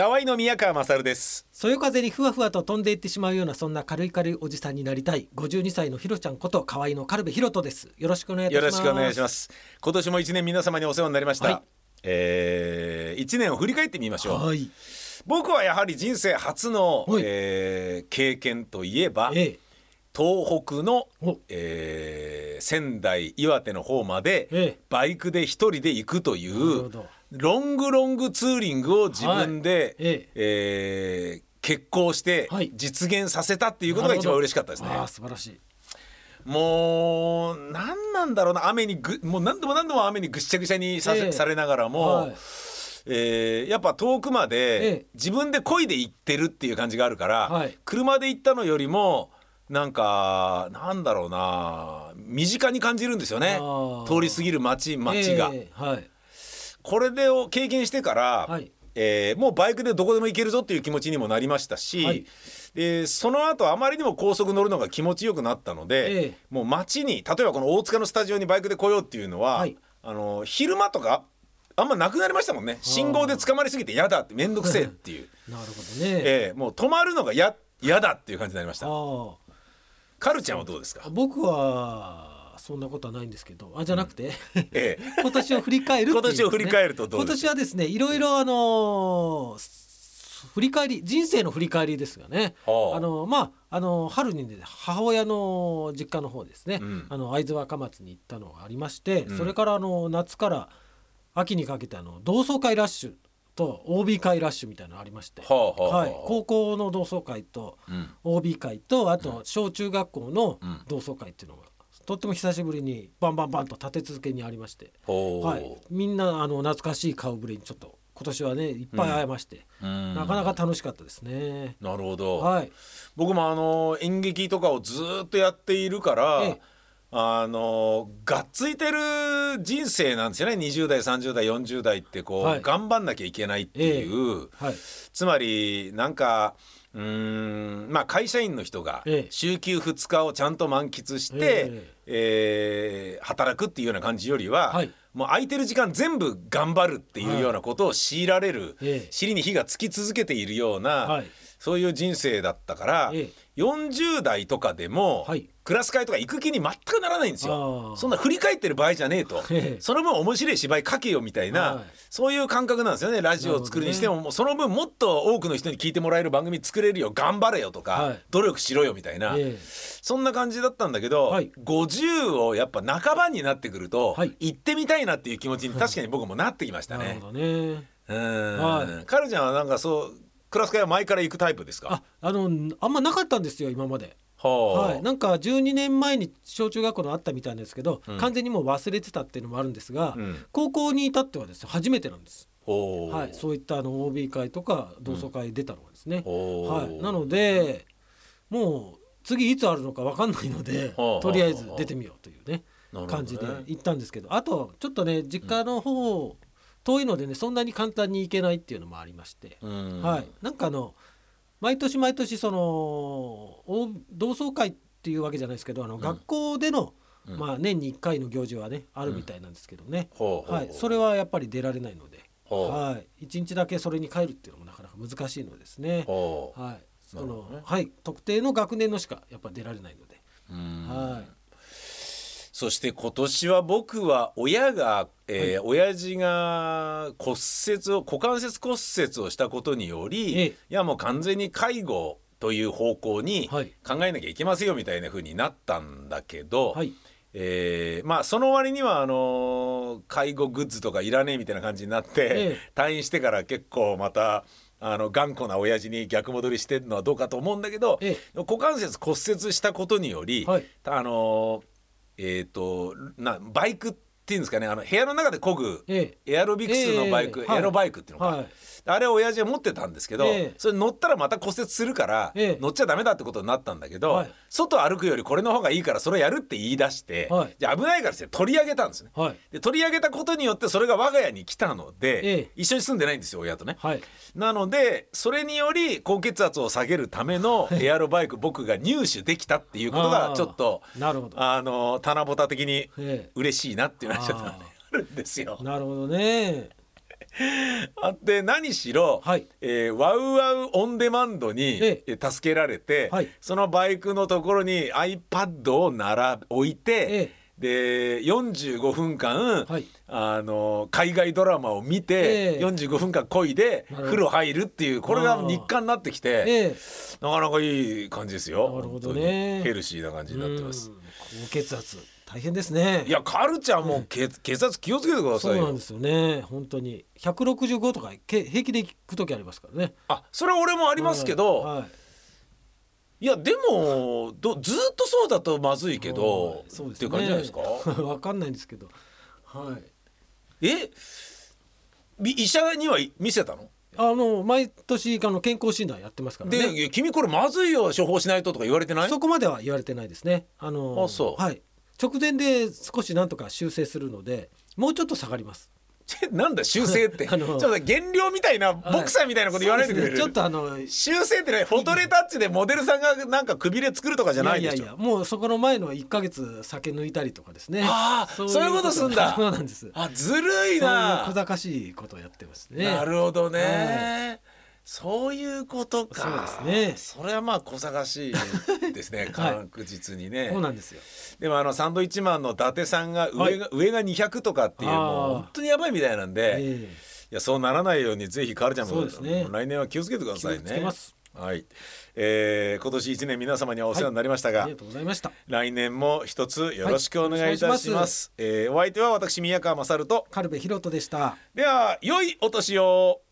河合の宮川勝です。そよ風にふわふわと飛んでいってしまうようなそんな軽い軽いおじさんになりたい52歳のひろちゃんこと河合の軽部ひろとです。よろしくお願いいたします。よろしくお願いします。今年も一年皆様にお世話になりました、はい。えー、一年を振り返ってみましょう、はい。僕はやはり人生初の、はい。えー経験といえばええ。東北のお、えー仙台岩手の方まで、ええ。バイクで一人で行くというどロングロングツーリングを自分で、はい。ええ。ー決行してはい。実現させたっていうことが一番嬉しかったですね。ああ素晴らしい。もう何なんだろうな雨にぐもう何度も何度も雨にぐっしゃぐしゃにさせ、ええ。されながらも、はい。えーやっぱ遠くまえでえ自分で漕いで行ってるっていう感じがあるから、はい。車で行ったのよりもなんかなんだろうな身近に感じるんですよね。通り過ぎる街街が、ええはいこれでを経験してから、はい。えーもうバイクでどこでも行けるぞっていう気持ちにもなりましたし、はい。でその後あまりにも高速乗るのが気持ちよくなったので、ええ。もう街に例えばこの大塚のスタジオにバイクで来ようっていうのは、はい。あの昼間とかあんまなくなりましたもんね。信号で捕まりすぎて嫌だって面倒くせえっていう、なるほどね、ええもう止まるのがや嫌だっていう感じになりました。あカルちゃんはどうですか？あ僕はそんなことはないんですけどあじゃなくて、ええ。今年を振り返るっていう今年を振り返るとどう今年はですねいろいろあのー振り返り人生の振り返りですがね、はあ。あのまああの春にね母親の実家の方ですね、うん。あの会津若松に行ったのがありまして、うん。それからあの夏から秋にかけてあの同窓会ラッシュと OB 会ラッシュみたいなのありまして、はあはあはい、高校の同窓会とうん。OB 会とあと小中学校のうん。同窓会っていうのがとっても久しぶりにバンバンバンと立て続けにありまして、はい、みんなあの懐かしい顔ぶれにちょっと今年はねいっぱい会えまして、うん。なかなか楽しかったですね。なるほど、はい、僕もあの演劇とかをずーっとやっているから、ええ。あのがっついてる人生なんですよね。20代30代40代ってこう、はい。頑張んなきゃいけないっていう、はい、つまりなんかうーん。まあ会社員の人がええ。週休2日をちゃんと満喫して、ええ。ー働くっていうような感じよりは、はい。もう空いてる時間全部頑張るっていうようなことを強いられる、ええ。尻に火がつき続けているような、はい。そういう人生だったから、え40代とかでも、はい。クラス会とか行く気に全くならないんですあよー。そんな振り返ってる場合じゃねえと。ええ。その分面白い芝居書けよみたいな、はい。そういう感覚なんですよね。ラジオを作るにしても、もうその分もっと多くの人に聞いてもらえる番組作れるよ。頑張れよとか、はい。努力しろよみたいな、ええ。そんな感じだったんだけど、はい。50をやっぱ半ばになってくると、はい。行ってみたいなっていう気持ちに確かに僕もなってきましたね。なるほどね。うん、はい。カルちゃんはなんかそうクラス会は前から行くタイプですか？あ、あのあんまなかったんですよ今まで。はい、なんか12年前に小中学校のあったみたいなんですけど、うん。完全にもう忘れてたっていうのもあるんですが、うん。高校に至ってはですね初めてなんです。はい、そういったあの OB 会とか同窓会出たのがですね。ほう。はい、なのでもう次いつあるのか分かんないので、はあとりあえず出てみようというね。感じで行ったんですけどあとちょっとね実家の方、遠いのでねそんなに簡単に行けないっていうのもありまして、うん。はい、なんかあの毎年毎年そのお同窓会っていうわけじゃないですけどあの、学校での、うん。まあ、年に1回の行事はねあるみたいなんですけどね、はい、それはやっぱり出られないので、はい、1日だけそれに帰るっていうのもなかなか難しいのですね。はい、そなるほどね。のはい。特定の学年のしかやっぱ出られないので、うん。はそして今年は僕は親が、えー親父が骨折を股関節骨折をしたことにより、ええ。いやもう完全に介護という方向にはい。考えなきゃいけませんよみたいな風になったんだけど、い、はい、えーまあその割にはあのー介護グッズとかいらねえみたいな感じになって、ええ。退院してから結構またあの頑固な親父に逆戻りしてるのはどうかと思うんだけど、え股関節骨折したことにより、はい。あのーえっ、ーとなバイクっていうんですかねあの部屋の中で漕ぐえエアロビクスのバイク、エアロバイクっていうのか、はい。あれ親父は持ってたんですけど、ええ。それ乗ったらまた骨折するから、ええ。乗っちゃダメだってことになったんだけど、はい。外歩くよりこれの方がいいからそれやるって言い出して、はい。じゃあ危ないからですね取り上げたんですね。はい、で取り上げたことによってそれが我が家に来たので、ええ。一緒に住んでないんですよ親とね。はい、なのでそれにより高血圧を下げるためのエアロバイク僕が入手できたっていうことがちょっとなるほど。あの棚ぼた的にえ嬉しいなっていうのはちょっとあるんですよ。え。なるほどね。あって何しろ、はい。えーワウワウオンデマンドに、ええ。ー助けられて、はい。そのバイクのところに iPad を並べ置いて、えで45分間、はい。あの海外ドラマを見て、ええ。45分間漕いで風呂入るっていうこれが日課になってきて、ええ。なかなかいい感じですよ。なるほどね。にヘルシーな感じになってます。うん。高血圧大変ですね。いやカルチャーも血血圧気をつけてくださいよ。そうなんですよね。本当に。165とかけ平気で行く時ありますからね。あそれは俺もありますけど、はい。い。やでもどずっとそうだとまずいけど、はい。そうですっていう感じじゃないですか？わかんないんですけど。はい。え？み医者には見せたの？あの毎年あの健康診断やってますからね。で、君これまずいよ処方しないととか言われてない？そこまでは言われてないですね。あのあそう。はい直前で少しなんとか修正するのでもうちょっと下がります。なんだ修正って。あのちょっと減量みたいなボクサーみたいなこと言わないでくれる、ね。ちょっとあの修正ってねフォトレタッチでモデルさんがなんかくびれ作るとかじゃないでしょ。いやいやもうそこの前の1か月酒抜いたりとかですね。ああそういうことすんだ。そう なんです。あずるいな。小賢しいことをやってますね。なるほどね、そういうことか。そうですそれはまあ小探しいですね。はい。確実にね、そうなんですよ。でもあのサンドイッチマンの伊達さんが上が、はい。上が200とかっていうもう本当にやばいみたいなんで、えいやそうならないようにぜひカルちゃんもね。来年は気をつけてくださいね。気をつけます。はい、えー今年1年皆様にはお世話になりましたが、えありがとうございました。来年も一つよろしくお願いいたします,、はい。よろしくお願いします。えーお相手は私宮川勝とカルベヒロトでした。では良いお年を